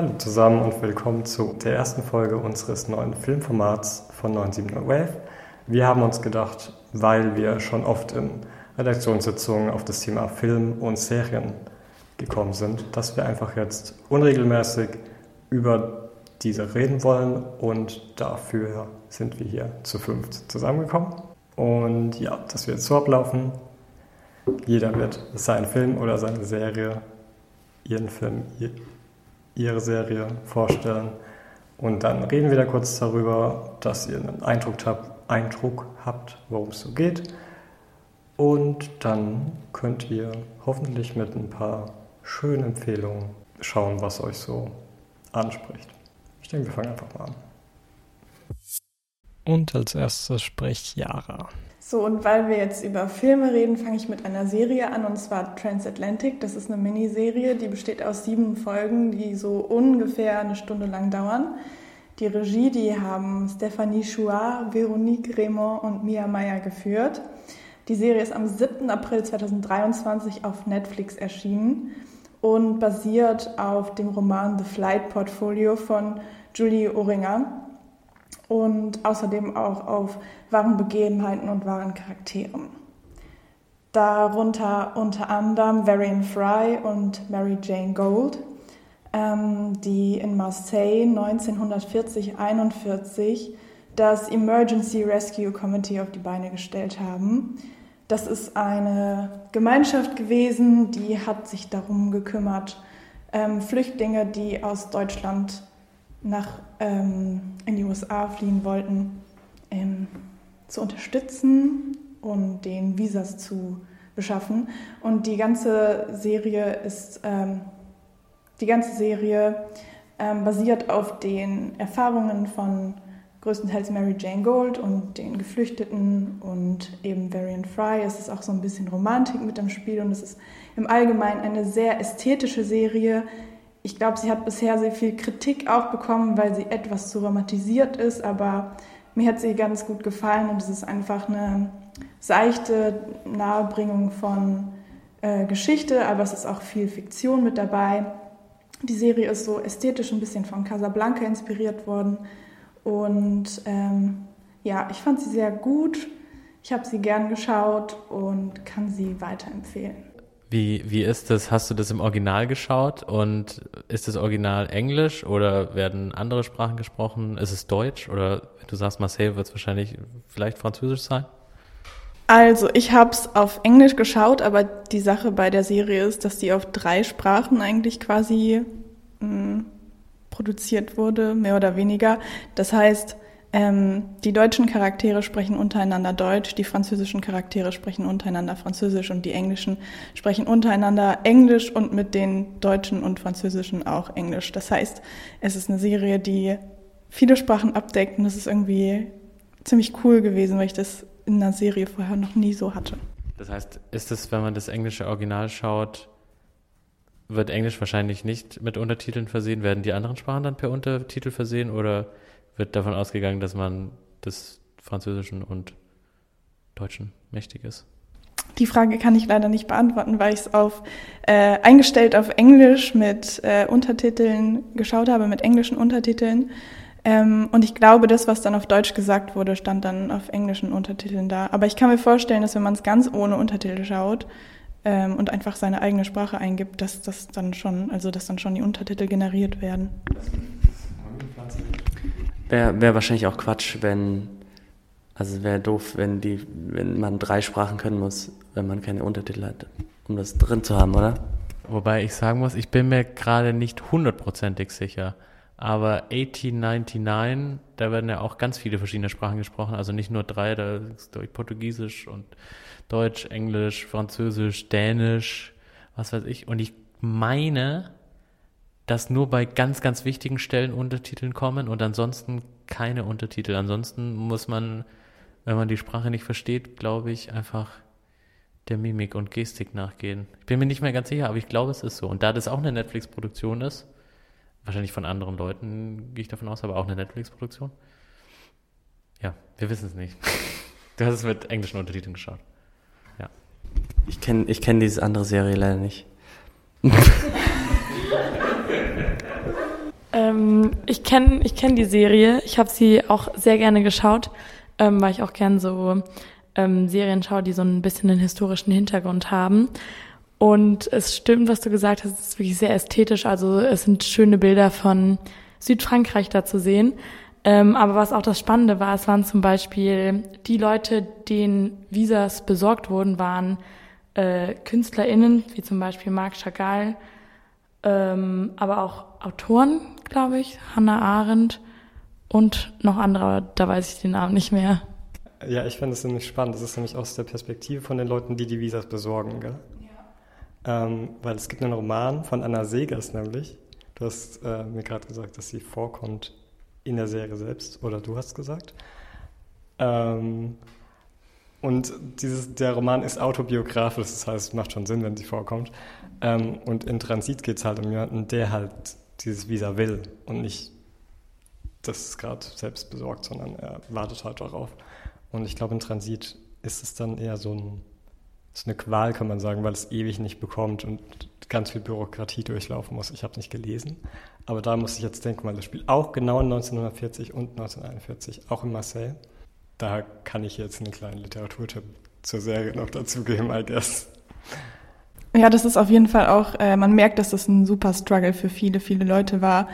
Hallo zusammen und willkommen zu der ersten Folge unseres neuen Filmformats von 970 Wave. Wir haben uns gedacht, weil wir schon oft in Redaktionssitzungen auf das Thema Film und Serien gekommen sind, dass wir einfach jetzt unregelmäßig über diese reden wollen und dafür sind wir hier zu fünft zusammengekommen. Und ja, das wird so ablaufen. Jeder wird seinen Film oder seine Serie, ihren Film, ihre Serie vorstellen. Und dann reden wir da kurz darüber, dass ihr einen Eindruck habt, Eindruck habt worum es so geht. Und dann könnt ihr hoffentlich mit ein paar schönen Empfehlungen schauen, was euch so anspricht. Ich denke, wir fangen einfach mal an. Und als erstes spricht Yara. So, und weil wir jetzt über Filme reden, fange ich mit einer Serie an, und zwar Transatlantic. Das ist eine Miniserie, die besteht aus sieben Folgen, die so ungefähr eine Stunde lang dauern. Die Regie, die haben Stephanie Chouard, Veronique Raymond und Mia Meyer geführt. Die Serie ist am 7. April 2023 auf Netflix erschienen und basiert auf dem Roman The Flight Portfolio von Julie Oringer und außerdem auch auf wahren Begebenheiten und wahren Charakteren. Darunter unter anderem Varian Fry und Mary Jane Gold, ähm, die in Marseille 1940-41 das Emergency Rescue Committee auf die Beine gestellt haben. Das ist eine Gemeinschaft gewesen, die hat sich darum gekümmert, ähm, Flüchtlinge, die aus Deutschland nach, ähm, in die USA fliehen wollten, ähm, zu unterstützen und den Visas zu beschaffen. Und die ganze Serie ist, ähm, die ganze Serie ähm, basiert auf den Erfahrungen von größtenteils Mary Jane Gold und den Geflüchteten und eben Varian Fry. Es ist auch so ein bisschen Romantik mit dem Spiel und es ist im Allgemeinen eine sehr ästhetische Serie, ich glaube, sie hat bisher sehr viel Kritik auch bekommen, weil sie etwas zu romantisiert ist, aber mir hat sie ganz gut gefallen und es ist einfach eine seichte Nahebringung von äh, Geschichte, aber es ist auch viel Fiktion mit dabei. Die Serie ist so ästhetisch ein bisschen von Casablanca inspiriert worden und ähm, ja, ich fand sie sehr gut. Ich habe sie gern geschaut und kann sie weiterempfehlen. Wie, wie ist das? Hast du das im Original geschaut und ist das Original Englisch oder werden andere Sprachen gesprochen? Ist es Deutsch oder du sagst Marseille, wird es wahrscheinlich vielleicht Französisch sein? Also ich habe es auf Englisch geschaut, aber die Sache bei der Serie ist, dass die auf drei Sprachen eigentlich quasi mh, hm, produziert wurde, mehr oder weniger. Das heißt, ähm, die deutschen Charaktere sprechen untereinander Deutsch, die französischen Charaktere sprechen untereinander Französisch und die englischen sprechen untereinander Englisch und mit den deutschen und französischen auch Englisch. Das heißt, es ist eine Serie, die viele Sprachen abdeckt und das ist irgendwie ziemlich cool gewesen, weil ich das in einer Serie vorher noch nie so hatte. Das heißt, ist es, wenn man das englische Original schaut, wird Englisch wahrscheinlich nicht mit Untertiteln versehen? Werden die anderen Sprachen dann per Untertitel versehen oder wird davon ausgegangen, dass man des Französischen und Deutschen mächtig ist? Die Frage kann ich leider nicht beantworten, weil ich es auf äh, eingestellt auf Englisch mit äh, Untertiteln geschaut habe, mit englischen Untertiteln. Ähm, und ich glaube, das, was dann auf Deutsch gesagt wurde, stand dann auf englischen Untertiteln da. Aber ich kann mir vorstellen, dass wenn man es ganz ohne Untertitel schaut ähm, und einfach seine eigene Sprache eingibt, dass das dann schon, also dass dann schon die Untertitel generiert werden. Wäre wär wahrscheinlich auch Quatsch, wenn, also wäre doof, wenn die, wenn man drei Sprachen können muss, wenn man keine Untertitel hat, um das drin zu haben, oder? Wobei ich sagen muss, ich bin mir gerade nicht hundertprozentig sicher. Aber 1899, da werden ja auch ganz viele verschiedene Sprachen gesprochen, also nicht nur drei, da ist durch Portugiesisch und Deutsch, Englisch, Französisch, Dänisch, was weiß ich. Und ich meine, dass nur bei ganz, ganz wichtigen Stellen Untertiteln kommen und ansonsten keine Untertitel. Ansonsten muss man, wenn man die Sprache nicht versteht, glaube ich, einfach der Mimik und Gestik nachgehen. Ich bin mir nicht mehr ganz sicher, aber ich glaube, es ist so. Und da das auch eine Netflix-Produktion ist, wahrscheinlich von anderen Leuten gehe ich davon aus, aber auch eine Netflix-Produktion. Ja, wir wissen es nicht. Du hast es mit englischen Untertiteln geschaut. Ja. Ich kenne ich kenn diese andere Serie leider nicht. Ähm, ich kenne ich kenn die Serie. Ich habe sie auch sehr gerne geschaut, ähm, weil ich auch gern so ähm, Serien schaue, die so ein bisschen einen historischen Hintergrund haben. Und es stimmt, was du gesagt hast, es ist wirklich sehr ästhetisch. Also es sind schöne Bilder von Südfrankreich da zu sehen. Ähm, aber was auch das Spannende war, es waren zum Beispiel die Leute, denen Visas besorgt wurden, waren äh, KünstlerInnen, wie zum Beispiel Marc Chagall, ähm, aber auch Autoren, glaube ich, Hannah Arendt und noch andere, da weiß ich den Namen nicht mehr. Ja, ich finde es nämlich spannend. Das ist nämlich aus der Perspektive von den Leuten, die die Visas besorgen, gell? Ja. Ähm, weil es gibt einen Roman von Anna Segers nämlich. Du hast äh, mir gerade gesagt, dass sie vorkommt in der Serie selbst, oder du hast gesagt. Ähm, und dieses, der Roman ist autobiografisch, das heißt, es macht schon Sinn, wenn sie vorkommt. Ähm, und in Transit geht es halt um jemanden, der halt dieses Visa will und nicht das gerade selbst besorgt, sondern er wartet halt darauf. Und ich glaube, in Transit ist es dann eher so, ein, so eine Qual, kann man sagen, weil es ewig nicht bekommt und ganz viel Bürokratie durchlaufen muss. Ich habe es nicht gelesen, aber da muss ich jetzt denken, weil das Spiel auch genau 1940 und 1941, auch in Marseille. Da kann ich jetzt einen kleinen Literaturtipp zur Serie noch dazugeben, I guess. Ja, das ist auf jeden Fall auch, äh, man merkt, dass das ein super Struggle für viele, viele Leute war.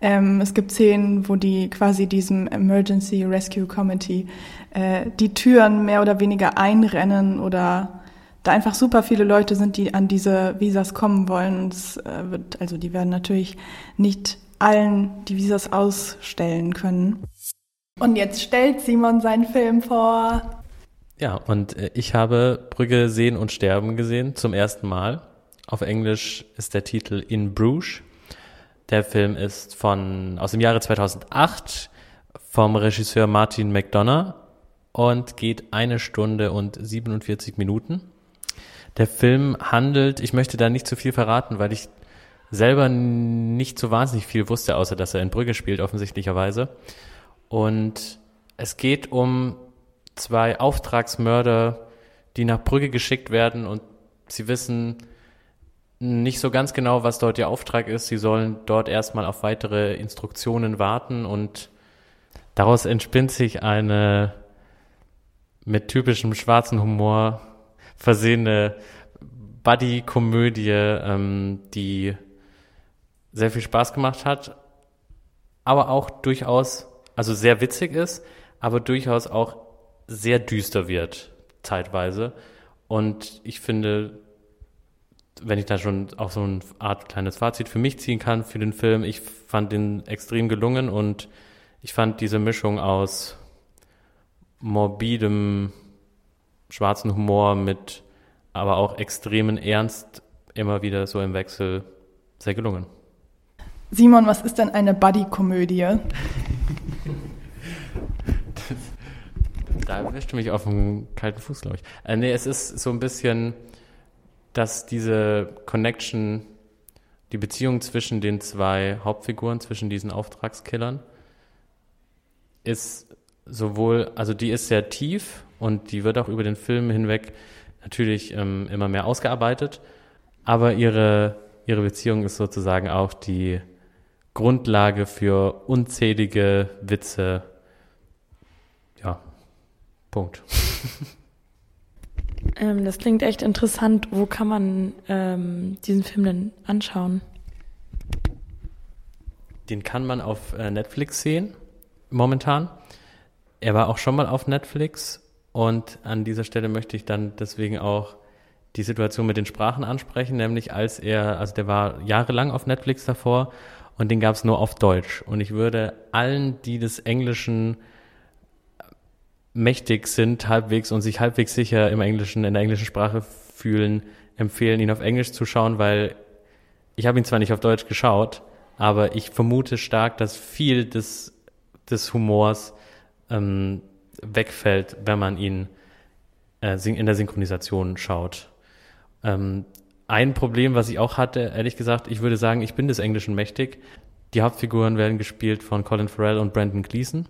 Ähm, es gibt Szenen, wo die quasi diesem Emergency Rescue Committee äh, die Türen mehr oder weniger einrennen oder da einfach super viele Leute sind, die an diese Visas kommen wollen. Es, äh, wird, also die werden natürlich nicht allen die Visas ausstellen können. Und jetzt stellt Simon seinen Film vor. Ja, und äh, ich habe Brügge sehen und sterben gesehen zum ersten Mal. Auf Englisch ist der Titel In Bruges. Der Film ist von aus dem Jahre 2008 vom Regisseur Martin McDonough und geht eine Stunde und 47 Minuten. Der Film handelt, ich möchte da nicht zu viel verraten, weil ich selber nicht so wahnsinnig viel wusste, außer dass er in Brügge spielt, offensichtlicherweise. Und es geht um zwei Auftragsmörder, die nach Brügge geschickt werden und sie wissen nicht so ganz genau, was dort ihr Auftrag ist. Sie sollen dort erstmal auf weitere Instruktionen warten und daraus entspinnt sich eine mit typischem schwarzen Humor versehene Buddy-Komödie, ähm, die sehr viel Spaß gemacht hat, aber auch durchaus, also sehr witzig ist, aber durchaus auch sehr düster wird, zeitweise. Und ich finde, wenn ich da schon auch so eine Art kleines Fazit für mich ziehen kann für den Film, ich fand den extrem gelungen und ich fand diese Mischung aus morbidem, schwarzen Humor mit aber auch extremen Ernst immer wieder so im Wechsel sehr gelungen. Simon, was ist denn eine Buddy-Komödie? Da erwischt mich auf dem kalten Fuß, glaube ich. Äh, nee, es ist so ein bisschen, dass diese Connection, die Beziehung zwischen den zwei Hauptfiguren, zwischen diesen Auftragskillern, ist sowohl, also die ist sehr tief und die wird auch über den Film hinweg natürlich ähm, immer mehr ausgearbeitet, aber ihre, ihre Beziehung ist sozusagen auch die Grundlage für unzählige Witze, Punkt. Ähm, das klingt echt interessant. Wo kann man ähm, diesen Film denn anschauen? Den kann man auf äh, Netflix sehen, momentan. Er war auch schon mal auf Netflix und an dieser Stelle möchte ich dann deswegen auch die Situation mit den Sprachen ansprechen, nämlich als er, also der war jahrelang auf Netflix davor und den gab es nur auf Deutsch. Und ich würde allen, die des Englischen mächtig sind halbwegs und sich halbwegs sicher im Englischen, in der englischen Sprache fühlen, empfehlen, ihn auf Englisch zu schauen, weil ich habe ihn zwar nicht auf Deutsch geschaut, aber ich vermute stark, dass viel des, des Humors ähm, wegfällt, wenn man ihn äh, in der Synchronisation schaut. Ähm, ein Problem, was ich auch hatte, ehrlich gesagt, ich würde sagen, ich bin des Englischen mächtig. Die Hauptfiguren werden gespielt von Colin Farrell und Brandon Gleeson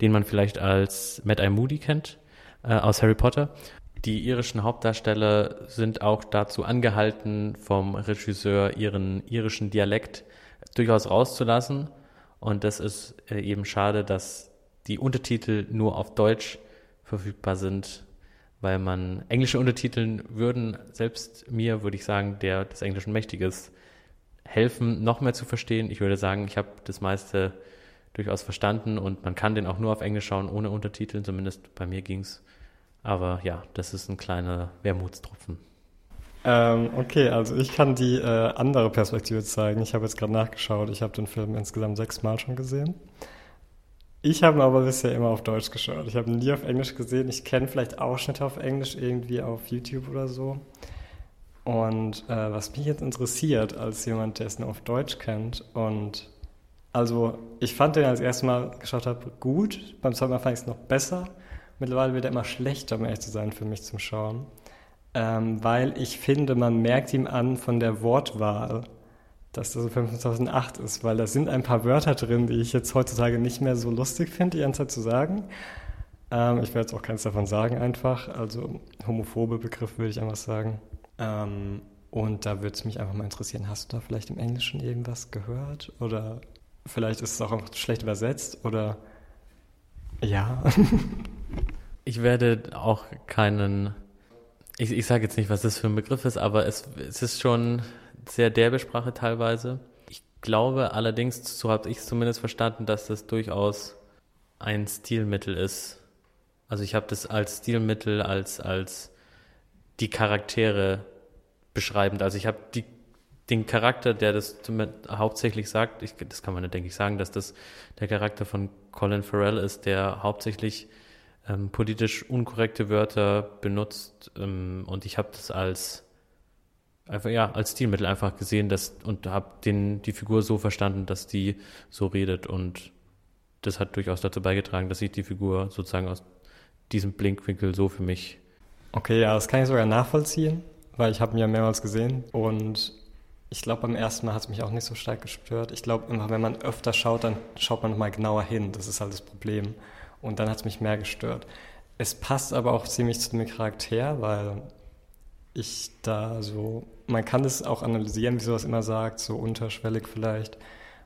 den man vielleicht als Mad Eye Moody kennt äh, aus Harry Potter. Die irischen Hauptdarsteller sind auch dazu angehalten, vom Regisseur ihren irischen Dialekt durchaus rauszulassen. Und das ist äh, eben schade, dass die Untertitel nur auf Deutsch verfügbar sind, weil man englische Untertiteln würden, selbst mir würde ich sagen, der des Englischen mächtig ist, helfen, noch mehr zu verstehen. Ich würde sagen, ich habe das meiste durchaus verstanden und man kann den auch nur auf Englisch schauen, ohne Untertiteln, zumindest bei mir ging's. Aber ja, das ist ein kleiner Wermutstropfen. Ähm, okay, also ich kann die äh, andere Perspektive zeigen. Ich habe jetzt gerade nachgeschaut. Ich habe den Film insgesamt sechsmal schon gesehen. Ich habe ihn aber bisher immer auf Deutsch geschaut. Ich habe ihn nie auf Englisch gesehen. Ich kenne vielleicht Ausschnitte auf Englisch irgendwie auf YouTube oder so. Und äh, was mich jetzt interessiert, als jemand, der es nur auf Deutsch kennt, und also ich fand den, als ich das erste Mal geschaut habe, gut. Beim zweiten Mal fand ich es noch besser. Mittlerweile wird er immer schlechter, um ehrlich zu sein, für mich zum Schauen ähm, weil ich finde, man merkt ihm an von der Wortwahl, dass das 2008 ist, weil da sind ein paar Wörter drin, die ich jetzt heutzutage nicht mehr so lustig finde, die ganze Zeit zu sagen. Ähm, ich werde jetzt auch keins davon sagen einfach, also homophobe Begriff würde ich einfach sagen. Ähm, und da würde es mich einfach mal interessieren, hast du da vielleicht im Englischen irgendwas gehört? Oder vielleicht ist es auch schlecht übersetzt? Oder ja. ich werde auch keinen ich, ich sage jetzt nicht, was das für ein Begriff ist, aber es, es ist schon sehr derbe Sprache teilweise. Ich glaube allerdings, so habe ich es zumindest verstanden, dass das durchaus ein Stilmittel ist. Also ich habe das als Stilmittel, als, als die Charaktere beschreibend. Also ich habe die, den Charakter, der das hauptsächlich sagt, ich, das kann man, denke ich, sagen, dass das der Charakter von Colin Farrell ist, der hauptsächlich ähm, politisch unkorrekte Wörter benutzt ähm, und ich habe das als einfach ja als Stilmittel einfach gesehen, dass und habe die Figur so verstanden, dass die so redet und das hat durchaus dazu beigetragen, dass ich die Figur sozusagen aus diesem Blinkwinkel so für mich Okay, ja, das kann ich sogar nachvollziehen, weil ich habe ihn ja mehrmals gesehen und ich glaube, beim ersten Mal hat es mich auch nicht so stark gestört. Ich glaube, wenn man öfter schaut, dann schaut man nochmal genauer hin. Das ist halt das Problem. Und dann hat es mich mehr gestört. Es passt aber auch ziemlich zu dem Charakter, weil ich da so, man kann es auch analysieren, wie sowas immer sagt, so unterschwellig vielleicht.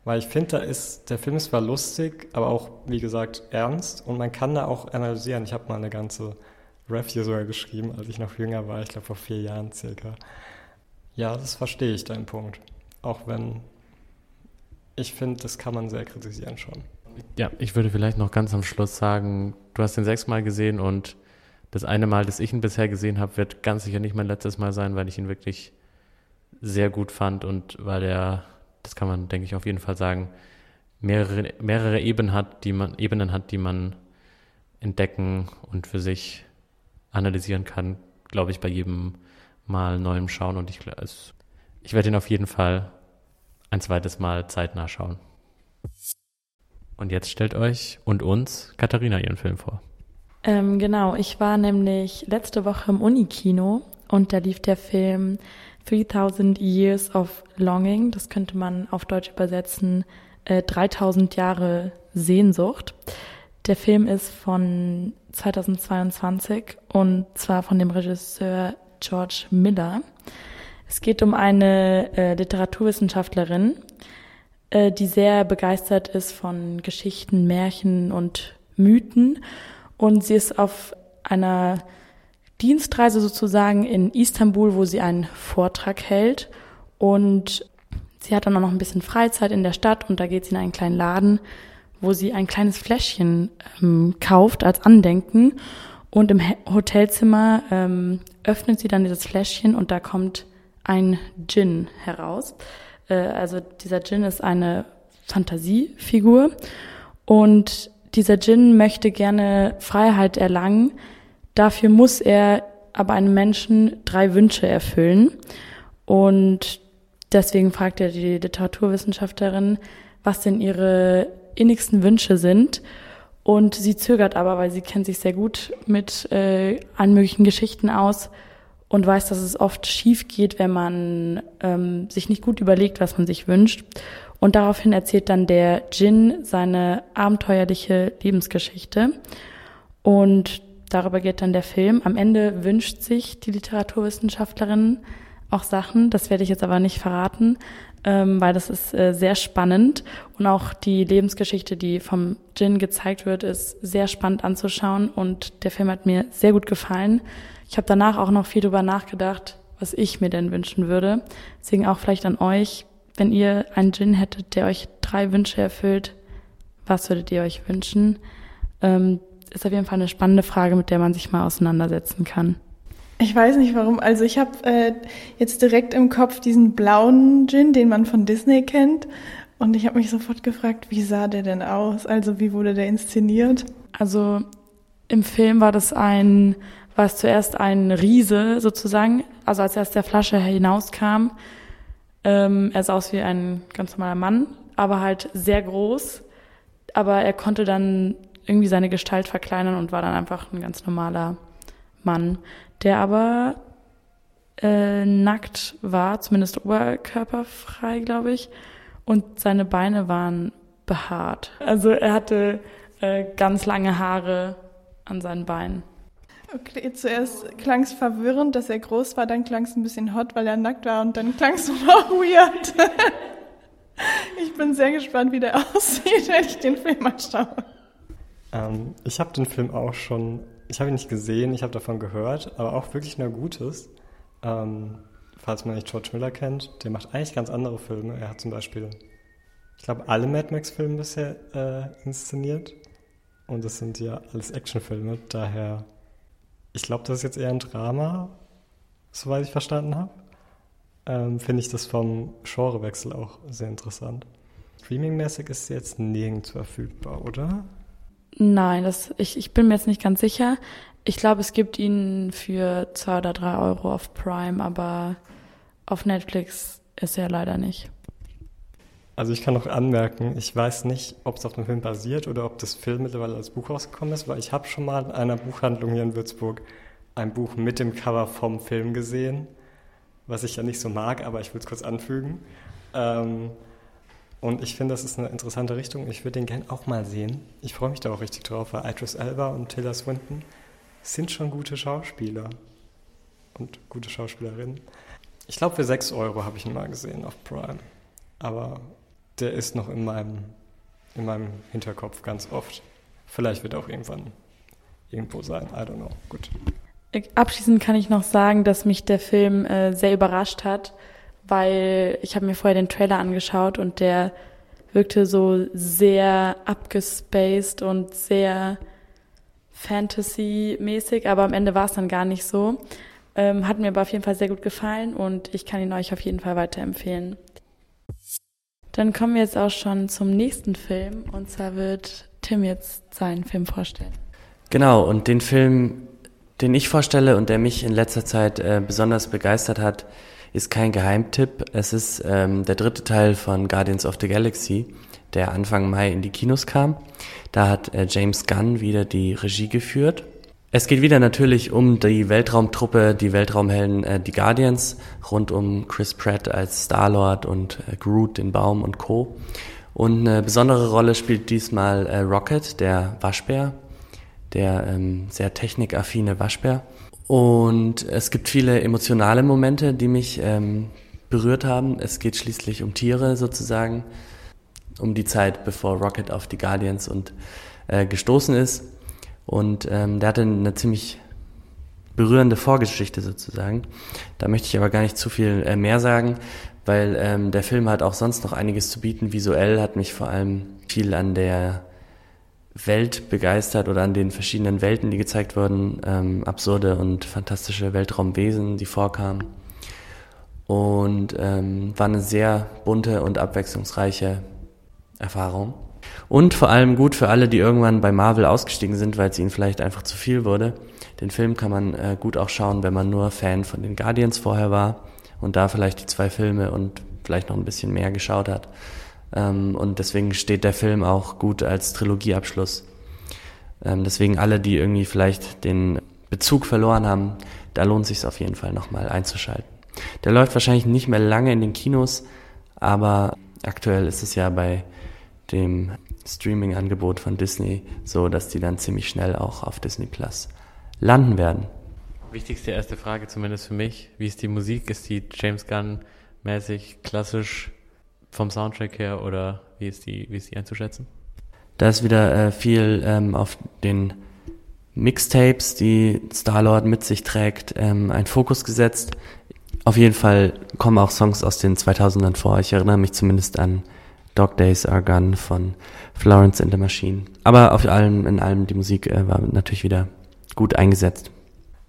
Weil ich finde, da ist, der Film ist zwar lustig, aber auch, wie gesagt, ernst und man kann da auch analysieren. Ich habe mal eine ganze Review sogar geschrieben, als ich noch jünger war, ich glaube vor vier Jahren circa. Ja, das verstehe ich, deinen Punkt. Auch wenn ich finde, das kann man sehr kritisieren schon. Ja, ich würde vielleicht noch ganz am Schluss sagen, du hast den sechsmal gesehen und das eine Mal, das ich ihn bisher gesehen habe, wird ganz sicher nicht mein letztes Mal sein, weil ich ihn wirklich sehr gut fand und weil er, das kann man, denke ich, auf jeden Fall sagen, mehrere, mehrere Ebenen hat, die man, Ebenen hat, die man entdecken und für sich analysieren kann, glaube ich, bei jedem Mal neuem Schauen. Und ich, also, ich werde ihn auf jeden Fall ein zweites Mal zeitnah schauen. Und jetzt stellt euch und uns Katharina ihren Film vor. Ähm, genau, ich war nämlich letzte Woche im Unikino und da lief der Film 3000 Years of Longing. Das könnte man auf Deutsch übersetzen, äh, 3000 Jahre Sehnsucht. Der Film ist von 2022 und zwar von dem Regisseur George Miller. Es geht um eine äh, Literaturwissenschaftlerin, äh, die sehr begeistert ist von Geschichten, Märchen und Mythen. Und sie ist auf einer Dienstreise sozusagen in Istanbul, wo sie einen Vortrag hält. Und sie hat dann auch noch ein bisschen Freizeit in der Stadt und da geht sie in einen kleinen Laden, wo sie ein kleines Fläschchen ähm, kauft als Andenken. Und im Hotelzimmer ähm, öffnet sie dann dieses Fläschchen und da kommt ein Gin heraus. Äh, also dieser Djinn ist eine Fantasiefigur und dieser Djinn möchte gerne Freiheit erlangen. Dafür muss er aber einem Menschen drei Wünsche erfüllen. Und deswegen fragt er die Literaturwissenschaftlerin, was denn ihre innigsten Wünsche sind. Und sie zögert aber, weil sie kennt sich sehr gut mit äh, allen möglichen Geschichten aus und weiß, dass es oft schief geht, wenn man ähm, sich nicht gut überlegt, was man sich wünscht. Und daraufhin erzählt dann der Jin seine abenteuerliche Lebensgeschichte. Und darüber geht dann der Film. Am Ende wünscht sich die Literaturwissenschaftlerin auch Sachen, das werde ich jetzt aber nicht verraten. Ähm, weil das ist äh, sehr spannend und auch die Lebensgeschichte, die vom Jin gezeigt wird, ist sehr spannend anzuschauen und der Film hat mir sehr gut gefallen. Ich habe danach auch noch viel drüber nachgedacht, was ich mir denn wünschen würde. Deswegen auch vielleicht an euch, wenn ihr einen Jin hättet, der euch drei Wünsche erfüllt, was würdet ihr euch wünschen? Ähm, ist auf jeden Fall eine spannende Frage, mit der man sich mal auseinandersetzen kann. Ich weiß nicht warum. Also ich habe äh, jetzt direkt im Kopf diesen blauen Gin, den man von Disney kennt. Und ich habe mich sofort gefragt, wie sah der denn aus? Also wie wurde der inszeniert? Also im Film war das ein, war es zuerst ein Riese sozusagen. Also als er aus der Flasche hinauskam, ähm, er sah aus wie ein ganz normaler Mann, aber halt sehr groß. Aber er konnte dann irgendwie seine Gestalt verkleinern und war dann einfach ein ganz normaler Mann der aber äh, nackt war, zumindest oberkörperfrei, glaube ich, und seine Beine waren behaart. Also er hatte äh, ganz lange Haare an seinen Beinen. Okay, zuerst klang es verwirrend, dass er groß war, dann klang es ein bisschen hot, weil er nackt war und dann klang es noch weird. ich bin sehr gespannt, wie der aussieht, wenn ich den Film mal schaue. Ähm, ich habe den Film auch schon ich habe ihn nicht gesehen, ich habe davon gehört, aber auch wirklich nur Gutes. Ähm, falls man nicht George Miller kennt, der macht eigentlich ganz andere Filme. Er hat zum Beispiel, ich glaube, alle Mad Max-Filme bisher äh, inszeniert. Und das sind ja alles Actionfilme, daher, ich glaube, das ist jetzt eher ein Drama, soweit ich verstanden habe. Ähm, Finde ich das vom Genrewechsel auch sehr interessant. Streaming-mäßig ist sie jetzt nirgends verfügbar, oder? Nein, das, ich, ich bin mir jetzt nicht ganz sicher. Ich glaube, es gibt ihn für zwei oder drei Euro auf Prime, aber auf Netflix ist er leider nicht. Also ich kann noch anmerken, ich weiß nicht, ob es auf dem Film basiert oder ob das Film mittlerweile als Buch rausgekommen ist, weil ich habe schon mal in einer Buchhandlung hier in Würzburg ein Buch mit dem Cover vom Film gesehen, was ich ja nicht so mag, aber ich will es kurz anfügen. Ähm, und ich finde, das ist eine interessante Richtung. Ich würde den gern auch mal sehen. Ich freue mich da auch richtig drauf, weil Idris Elba und Tilda Swinton sind schon gute Schauspieler und gute Schauspielerinnen. Ich glaube, für 6 Euro habe ich ihn mal gesehen auf Prime. Aber der ist noch in meinem, in meinem Hinterkopf ganz oft. Vielleicht wird er auch irgendwann irgendwo sein. I don't know. Gut. Abschließend kann ich noch sagen, dass mich der Film äh, sehr überrascht hat weil ich habe mir vorher den Trailer angeschaut und der wirkte so sehr abgespaced und sehr Fantasy-mäßig, aber am Ende war es dann gar nicht so. Ähm, hat mir aber auf jeden Fall sehr gut gefallen und ich kann ihn euch auf jeden Fall weiterempfehlen. Dann kommen wir jetzt auch schon zum nächsten Film und zwar wird Tim jetzt seinen Film vorstellen. Genau, und den Film, den ich vorstelle und der mich in letzter Zeit äh, besonders begeistert hat, ist kein Geheimtipp. Es ist ähm, der dritte Teil von Guardians of the Galaxy, der Anfang Mai in die Kinos kam. Da hat äh, James Gunn wieder die Regie geführt. Es geht wieder natürlich um die Weltraumtruppe, die Weltraumhelden, äh, die Guardians, rund um Chris Pratt als Star-Lord und äh, Groot, den Baum und Co. Und eine besondere Rolle spielt diesmal äh, Rocket, der Waschbär, der ähm, sehr technikaffine Waschbär. Und es gibt viele emotionale Momente, die mich ähm, berührt haben. Es geht schließlich um Tiere sozusagen, um die Zeit, bevor Rocket auf die Guardians und äh, gestoßen ist. Und ähm, der hatte eine ziemlich berührende Vorgeschichte sozusagen. Da möchte ich aber gar nicht zu viel äh, mehr sagen, weil ähm, der Film hat auch sonst noch einiges zu bieten. Visuell hat mich vor allem viel an der Welt begeistert oder an den verschiedenen Welten, die gezeigt wurden, ähm, absurde und fantastische Weltraumwesen, die vorkamen. Und ähm, war eine sehr bunte und abwechslungsreiche Erfahrung. Und vor allem gut für alle, die irgendwann bei Marvel ausgestiegen sind, weil es ihnen vielleicht einfach zu viel wurde. Den Film kann man äh, gut auch schauen, wenn man nur Fan von den Guardians vorher war und da vielleicht die zwei Filme und vielleicht noch ein bisschen mehr geschaut hat. Ähm, und deswegen steht der Film auch gut als Trilogieabschluss. Ähm, deswegen alle, die irgendwie vielleicht den Bezug verloren haben, da lohnt sich auf jeden Fall nochmal einzuschalten. Der läuft wahrscheinlich nicht mehr lange in den Kinos, aber aktuell ist es ja bei dem Streaming-Angebot von Disney so, dass die dann ziemlich schnell auch auf Disney Plus landen werden. Wichtigste erste Frage zumindest für mich. Wie ist die Musik? Ist die James Gunn mäßig klassisch vom Soundtrack her oder wie ist die, wie ist die einzuschätzen? Da ist wieder äh, viel ähm, auf den Mixtapes, die Starlord mit sich trägt, ähm, ein Fokus gesetzt. Auf jeden Fall kommen auch Songs aus den 2000ern vor. Ich erinnere mich zumindest an Dog Days Are Gone von Florence and the Machine. Aber auf allem, in allem, die Musik äh, war natürlich wieder gut eingesetzt.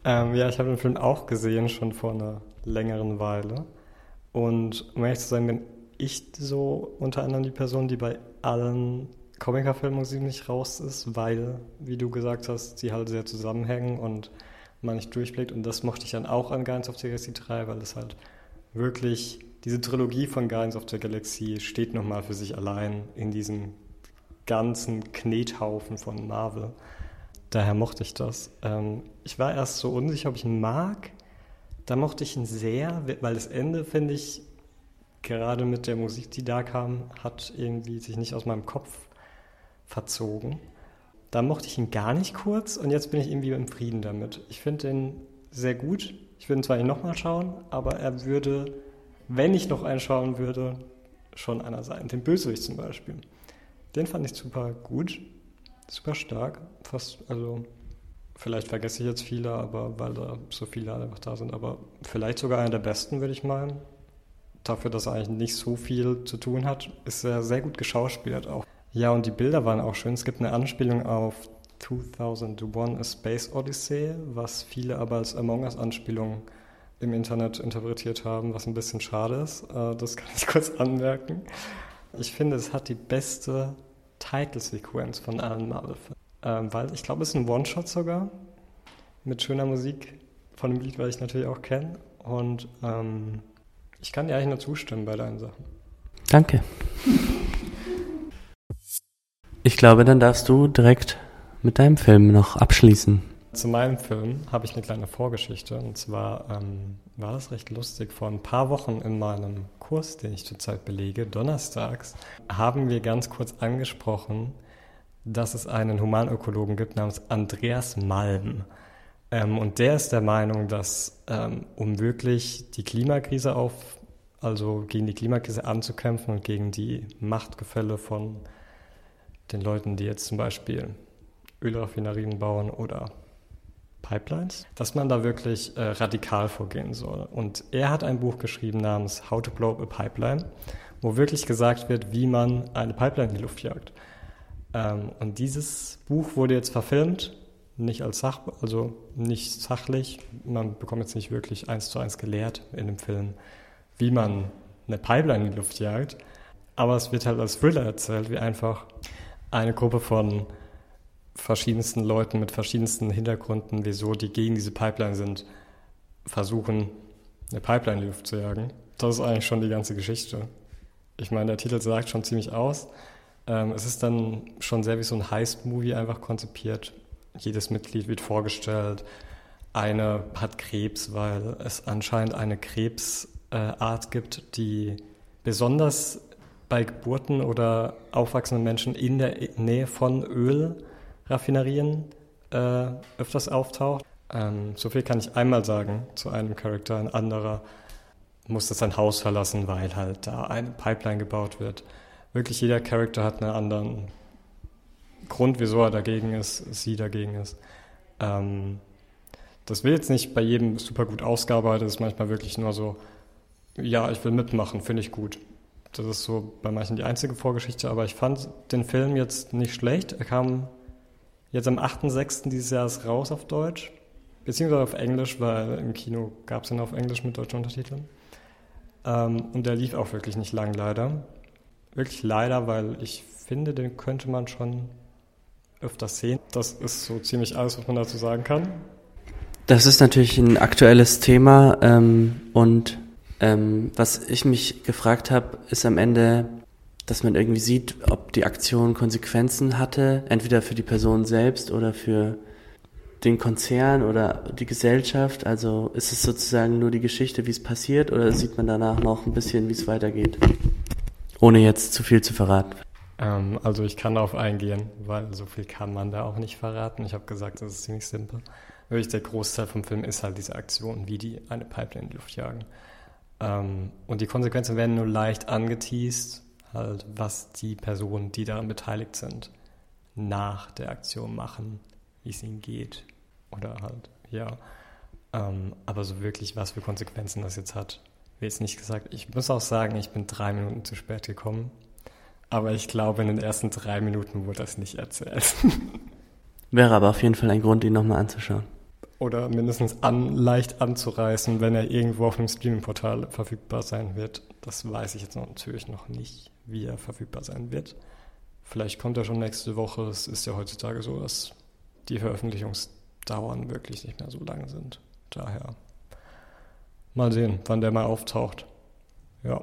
Ähm, ja, ich habe den Film auch gesehen, schon vor einer längeren Weile. Und um ehrlich zu sein, bin ich so unter anderem die Person, die bei allen Comica-Filmmusik nicht raus ist, weil, wie du gesagt hast, sie halt sehr zusammenhängen und man nicht durchblickt. Und das mochte ich dann auch an Guardians of the Galaxy 3, weil es halt wirklich, diese Trilogie von Guardians of the Galaxy steht nochmal für sich allein in diesem ganzen Knethaufen von Marvel. Daher mochte ich das. Ähm, ich war erst so unsicher, ob ich ihn mag. Da mochte ich ihn sehr, weil das Ende, finde ich, gerade mit der Musik, die da kam, hat irgendwie sich nicht aus meinem Kopf verzogen. Da mochte ich ihn gar nicht kurz und jetzt bin ich irgendwie im Frieden damit. Ich finde den sehr gut. Ich würde ihn zwar nicht nochmal schauen, aber er würde, wenn ich noch einen schauen würde, schon einer sein. Den Bösewicht zum Beispiel. Den fand ich super gut, super stark. Fast, also vielleicht vergesse ich jetzt viele, aber weil da so viele einfach da sind, aber vielleicht sogar einer der besten, würde ich meinen. Dafür, dass er eigentlich nicht so viel zu tun hat, ist er sehr gut geschauspielert auch. Ja, und die Bilder waren auch schön. Es gibt eine Anspielung auf 2001 A Space Odyssey, was viele aber als Among Us-Anspielung im Internet interpretiert haben, was ein bisschen schade ist. Äh, das kann ich kurz anmerken. Ich finde, es hat die beste Titelsequenz von allen Marvel-Filmen. Ähm, weil ich glaube, es ist ein One-Shot sogar mit schöner Musik von dem Lied, weil ich natürlich auch kenne. Und ähm, ich kann dir eigentlich nur zustimmen bei deinen Sachen. Danke. Ich glaube, dann darfst du direkt mit deinem Film noch abschließen. Zu meinem Film habe ich eine kleine Vorgeschichte. Und zwar ähm, war das recht lustig. Vor ein paar Wochen in meinem Kurs, den ich zurzeit belege, donnerstags, haben wir ganz kurz angesprochen, dass es einen Humanökologen gibt namens Andreas Malm. Ähm, und der ist der Meinung, dass ähm, um wirklich die Klimakrise auf, also gegen die Klimakrise anzukämpfen und gegen die Machtgefälle von den Leuten, die jetzt zum Beispiel Ölraffinerien bauen oder Pipelines, dass man da wirklich äh, radikal vorgehen soll. Und er hat ein Buch geschrieben namens How to Blow a Pipeline, wo wirklich gesagt wird, wie man eine Pipeline in die Luft jagt. Ähm, und dieses Buch wurde jetzt verfilmt, nicht als Sach, also nicht sachlich. Man bekommt jetzt nicht wirklich eins zu eins gelehrt in dem Film, wie man eine Pipeline in die Luft jagt. Aber es wird halt als Thriller erzählt, wie einfach eine Gruppe von verschiedensten Leuten mit verschiedensten Hintergründen, wieso die gegen diese Pipeline sind, versuchen, eine Pipeline in die Luft zu jagen. Das ist eigentlich schon die ganze Geschichte. Ich meine, der Titel sagt schon ziemlich aus. Ähm, es ist dann schon sehr wie so ein Heist-Movie einfach konzipiert. Jedes Mitglied wird vorgestellt. Eine hat Krebs, weil es anscheinend eine Krebsart äh, gibt, die besonders bei Geburten oder aufwachsenden Menschen in der Nähe von Ölraffinerien äh, öfters auftaucht. Ähm, so viel kann ich einmal sagen zu einem Charakter. Ein anderer muss das sein Haus verlassen, weil halt da eine Pipeline gebaut wird. Wirklich jeder Charakter hat einen anderen Grund, wieso er dagegen ist, sie dagegen ist. Ähm, das will jetzt nicht bei jedem super gut ausgearbeitet, das ist manchmal wirklich nur so, ja, ich will mitmachen, finde ich gut. Das ist so bei manchen die einzige Vorgeschichte, aber ich fand den Film jetzt nicht schlecht. Er kam jetzt am 8.6. dieses Jahres raus auf Deutsch, beziehungsweise auf Englisch, weil im Kino gab es ihn auf Englisch mit deutschen Untertiteln. Ähm, und der lief auch wirklich nicht lang, leider. Wirklich leider, weil ich finde, den könnte man schon öfters sehen. Das ist so ziemlich alles, was man dazu sagen kann. Das ist natürlich ein aktuelles Thema ähm, und ähm, was ich mich gefragt habe, ist am Ende, dass man irgendwie sieht, ob die Aktion Konsequenzen hatte, entweder für die Person selbst oder für den Konzern oder die Gesellschaft. Also ist es sozusagen nur die Geschichte, wie es passiert, oder sieht man danach noch ein bisschen, wie es weitergeht? Ohne jetzt zu viel zu verraten. Ähm, also ich kann darauf eingehen, weil so viel kann man da auch nicht verraten. Ich habe gesagt, das ist ziemlich simpel. Wirklich der Großteil vom Film ist halt diese Aktion, wie die eine Pipeline in die Luft jagen. Ähm, und die Konsequenzen werden nur leicht angeteased, halt, was die Personen, die daran beteiligt sind, nach der Aktion machen, wie es ihnen geht. Oder halt, ja. Ähm, aber so wirklich, was für Konsequenzen das jetzt hat, wird jetzt nicht gesagt. Ich muss auch sagen, ich bin drei Minuten zu spät gekommen. Aber ich glaube, in den ersten drei Minuten wurde das nicht erzählt. Wäre aber auf jeden Fall ein Grund, ihn nochmal anzuschauen. Oder mindestens an, leicht anzureißen, wenn er irgendwo auf einem Streaming-Portal verfügbar sein wird. Das weiß ich jetzt natürlich noch nicht, wie er verfügbar sein wird. Vielleicht kommt er schon nächste Woche. Es ist ja heutzutage so, dass die Veröffentlichungsdauern wirklich nicht mehr so lang sind. Daher mal sehen, wann der mal auftaucht. Ja,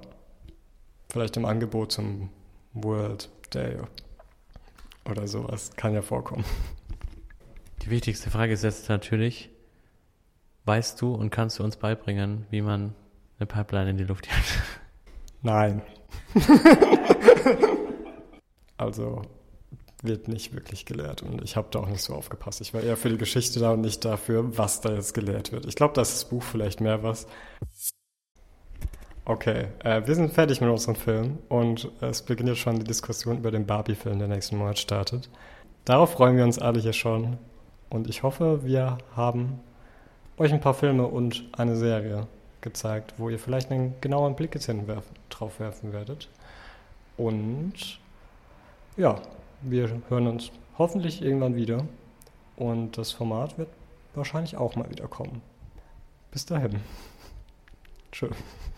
vielleicht im Angebot zum World Day oder sowas. Kann ja vorkommen. Die wichtigste Frage ist jetzt natürlich, weißt du und kannst du uns beibringen, wie man eine Pipeline in die Luft jagt? Nein. also wird nicht wirklich gelehrt und ich habe da auch nicht so aufgepasst. Ich war eher für die Geschichte da und nicht dafür, was da jetzt gelehrt wird. Ich glaube, da ist das Buch vielleicht mehr was. Okay, äh, wir sind fertig mit unserem Film und es beginnt jetzt schon die Diskussion über den Barbie-Film, der nächsten Monat startet. Darauf freuen wir uns alle hier schon und ich hoffe, wir haben euch ein paar Filme und eine Serie gezeigt, wo ihr vielleicht einen genaueren Blick jetzt hinwerfen, drauf werfen werdet. Und ja, wir hören uns hoffentlich irgendwann wieder und das Format wird wahrscheinlich auch mal wieder kommen. Bis dahin.